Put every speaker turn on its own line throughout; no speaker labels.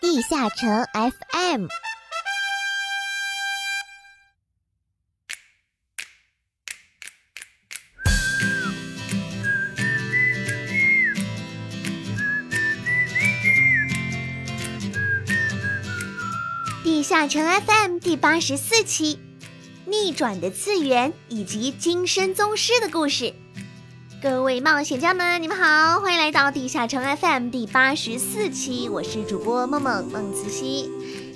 地下城 FM。地下城 FM 第八十四期，逆转的次元以及金身宗师的故事。各位冒险家们，你们好，欢迎来到地下城 FM 第八十四期，我是主播梦梦梦慈溪。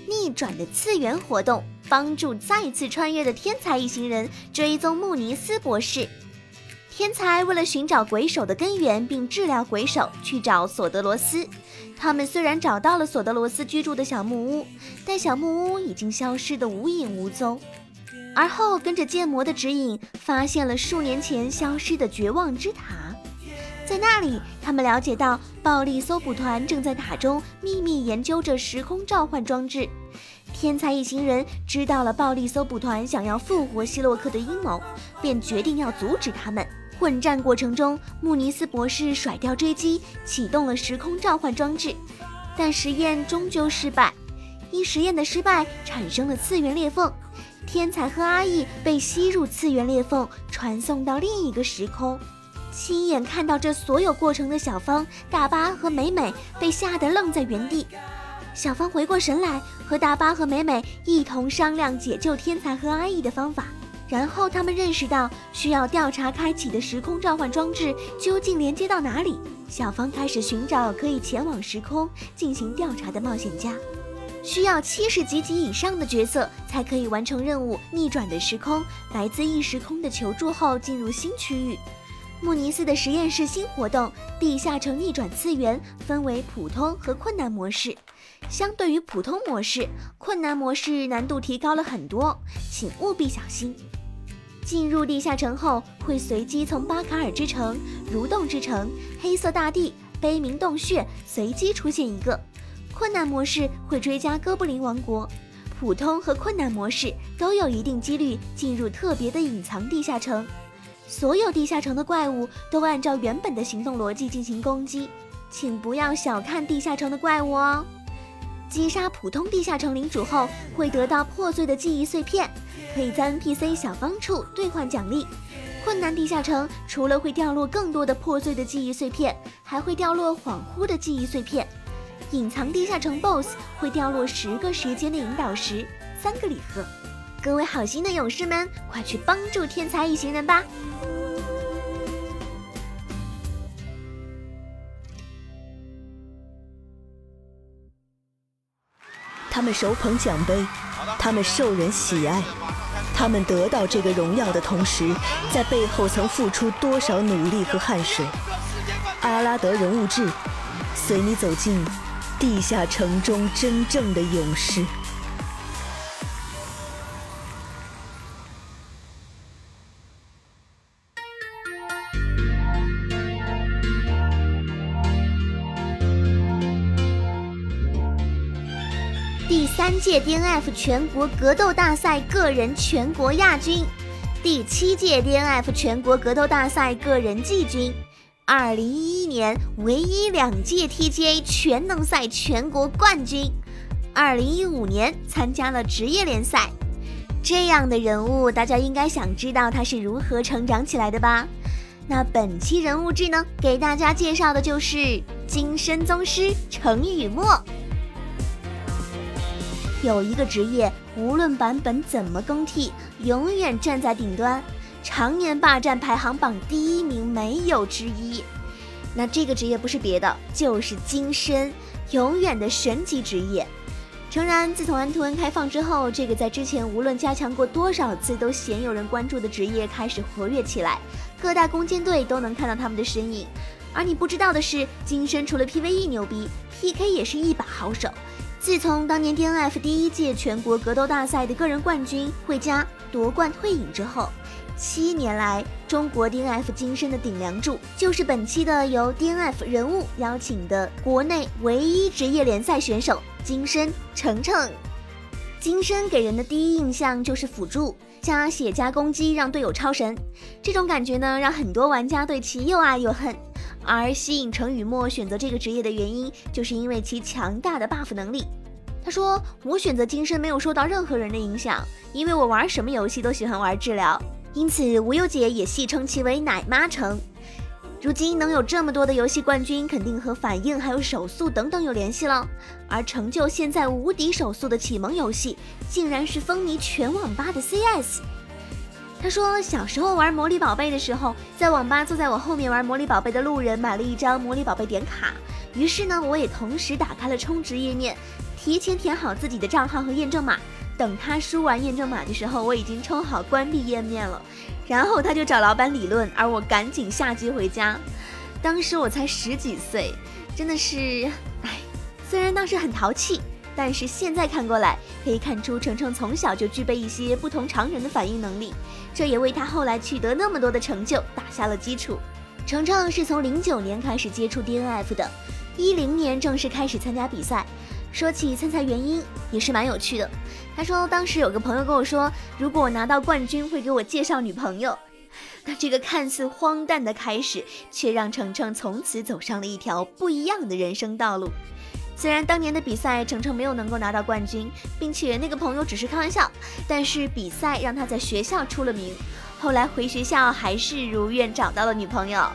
逆转的次元活动，帮助再次穿越的天才一行人追踪穆尼斯博士。天才为了寻找鬼手的根源并治疗鬼手，去找索德罗斯。他们虽然找到了索德罗斯居住的小木屋，但小木屋已经消失得无影无踪。而后跟着剑魔的指引，发现了数年前消失的绝望之塔。在那里，他们了解到暴力搜捕团正在塔中秘密研究着时空召唤装置。天才一行人知道了暴力搜捕团想要复活希洛克的阴谋，便决定要阻止他们。混战过程中，穆尼斯博士甩掉追击，启动了时空召唤装置，但实验终究失败。因实验的失败，产生了次元裂缝。天才和阿义被吸入次元裂缝，传送到另一个时空。亲眼看到这所有过程的小芳、大巴和美美被吓得愣在原地。小芳回过神来，和大巴和美美一同商量解救天才和阿义的方法。然后他们认识到需要调查开启的时空召唤装置究竟连接到哪里。小芳开始寻找可以前往时空进行调查的冒险家。需要七十级级以上的角色才可以完成任务。逆转的时空，来自异时空的求助后进入新区域。穆尼斯的实验室新活动——地下城逆转次元，分为普通和困难模式。相对于普通模式，困难模式难度提高了很多，请务必小心。进入地下城后，会随机从巴卡尔之城、蠕动之城、黑色大地、悲鸣洞穴随机出现一个。困难模式会追加哥布林王国，普通和困难模式都有一定几率进入特别的隐藏地下城。所有地下城的怪物都按照原本的行动逻辑进行攻击，请不要小看地下城的怪物哦。击杀普通地下城领主后，会得到破碎的记忆碎片，可以在 NPC 小方处兑换奖励。困难地下城除了会掉落更多的破碎的记忆碎片，还会掉落恍惚的记忆碎片。隐藏地下城 BOSS 会掉落十个时间的引导石，三个礼盒。各位好心的勇士们，快去帮助天才一行人吧！
他们手捧奖杯，他们受人喜爱，他们得到这个荣耀的同时，在背后曾付出多少努力和汗水？阿拉德人物志，随你走进。地下城中真正的勇士。
第三届 DNF 全国格斗大赛个人全国亚军，第七届 DNF 全国格斗大赛个人季军。二零一一年唯一两届 TGA 全能赛全国冠军，二零一五年参加了职业联赛，这样的人物，大家应该想知道他是如何成长起来的吧？那本期人物志呢，给大家介绍的就是金身宗师程雨墨。有一个职业，无论版本怎么更替，永远站在顶端。常年霸占排行榜第一名，没有之一。那这个职业不是别的，就是金身，永远的神级职业。诚然，自从安图恩开放之后，这个在之前无论加强过多少次都鲜有人关注的职业开始活跃起来，各大攻坚队都能看到他们的身影。而你不知道的是，金身除了 PVE 牛逼，PK 也是一把好手。自从当年 DNF 第一届全国格斗大赛的个人冠军惠家夺冠退隐之后。七年来，中国 DNF 金身的顶梁柱就是本期的由 DNF 人物邀请的国内唯一职业联赛选手金身程程。金身给人的第一印象就是辅助加血加攻击，让队友超神。这种感觉呢，让很多玩家对其又爱又恨。而吸引程雨墨选择这个职业的原因，就是因为其强大的 buff 能力。他说：“我选择金身没有受到任何人的影响，因为我玩什么游戏都喜欢玩治疗，因此无忧姐也戏称其为奶妈城。如今能有这么多的游戏冠军，肯定和反应还有手速等等有联系了。而成就现在无敌手速的启蒙游戏，竟然是风靡全网吧的 CS。”他说，小时候玩魔力宝贝的时候，在网吧坐在我后面玩魔力宝贝的路人买了一张魔力宝贝点卡，于是呢，我也同时打开了充值页面，提前填好自己的账号和验证码。等他输完验证码的时候，我已经充好关闭页面了，然后他就找老板理论，而我赶紧下机回家。当时我才十几岁，真的是，唉，虽然当时很淘气。但是现在看过来，可以看出程程从小就具备一些不同常人的反应能力，这也为他后来取得那么多的成就打下了基础。程程是从零九年开始接触 DNF 的，一零年正式开始参加比赛。说起参赛原因，也是蛮有趣的。他说当时有个朋友跟我说，如果我拿到冠军，会给我介绍女朋友。那这个看似荒诞的开始，却让程程从此走上了一条不一样的人生道路。虽然当年的比赛程程没有能够拿到冠军，并且那个朋友只是开玩笑，但是比赛让他在学校出了名。后来回学校还是如愿找到了女朋友。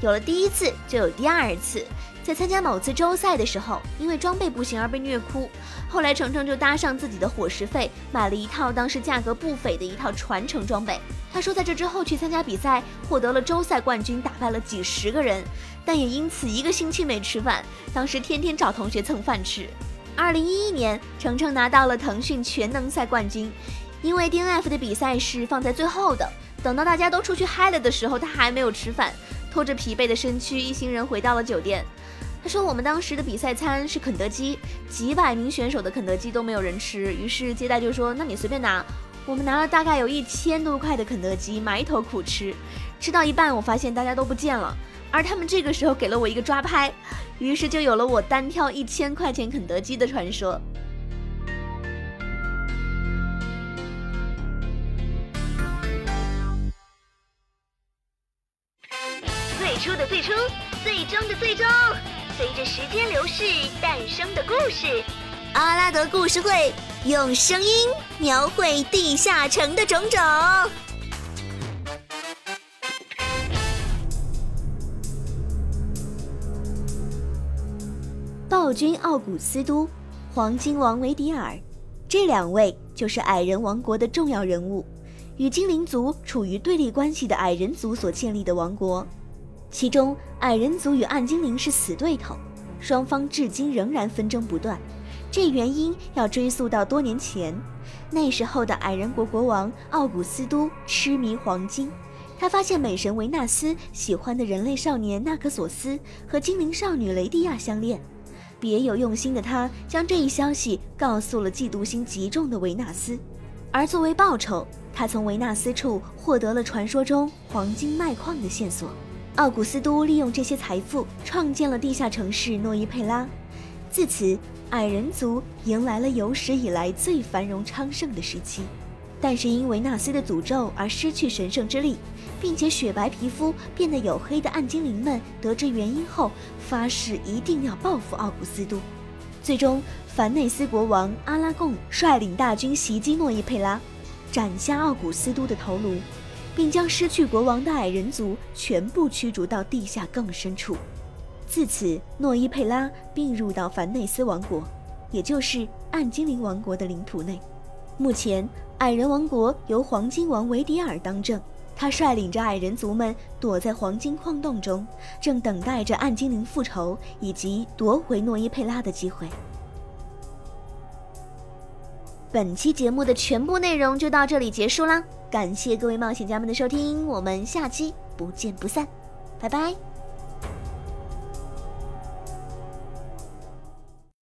有了第一次，就有第二次。在参加某次周赛的时候，因为装备不行而被虐哭。后来程程就搭上自己的伙食费，买了一套当时价格不菲的一套传承装备。他说，在这之后去参加比赛，获得了周赛冠军，打败了几十个人，但也因此一个星期没吃饭。当时天天找同学蹭饭吃。二零一一年，程程拿到了腾讯全能赛冠军。因为 DNF 的比赛是放在最后的，等到大家都出去嗨了的时候，他还没有吃饭，拖着疲惫的身躯，一行人回到了酒店。他说，我们当时的比赛餐是肯德基，几百名选手的肯德基都没有人吃，于是接待就说：“那你随便拿。”我们拿了大概有一千多块的肯德基，埋头苦吃，吃到一半，我发现大家都不见了，而他们这个时候给了我一个抓拍，于是就有了我单挑一千块钱肯德基的传说。
最初的最初，最终的最终，随着时间流逝诞生的故事，
阿拉德故事会。用声音描绘地下城的种种。暴君奥古斯都，黄金王维迪尔，这两位就是矮人王国的重要人物，与精灵族处于对立关系的矮人族所建立的王国。其中，矮人族与暗精灵是死对头，双方至今仍然纷争不断。这原因要追溯到多年前，那时候的矮人国国王奥古斯都痴迷黄金，他发现美神维纳斯喜欢的人类少年纳克索斯和精灵少女雷蒂亚相恋，别有用心的他将这一消息告诉了嫉妒心极重的维纳斯，而作为报酬，他从维纳斯处获得了传说中黄金脉矿的线索。奥古斯都利用这些财富创建了地下城市诺伊佩拉，自此。矮人族迎来了有史以来最繁荣昌盛的时期，但是因为纳斯的诅咒而失去神圣之力，并且雪白皮肤变得黝黑的暗精灵们得知原因后，发誓一定要报复奥古斯都。最终，凡内斯国王阿拉贡率领大军袭击诺伊佩拉，斩下奥古斯都的头颅，并将失去国王的矮人族全部驱逐到地下更深处。自此，诺伊佩拉并入到凡内斯王国，也就是暗精灵王国的领土内。目前，矮人王国由黄金王维迪尔当政，他率领着矮人族们躲在黄金矿洞中，正等待着暗精灵复仇以及夺回诺伊佩拉的机会。本期节目的全部内容就到这里结束啦，感谢各位冒险家们的收听，我们下期不见不散，拜拜。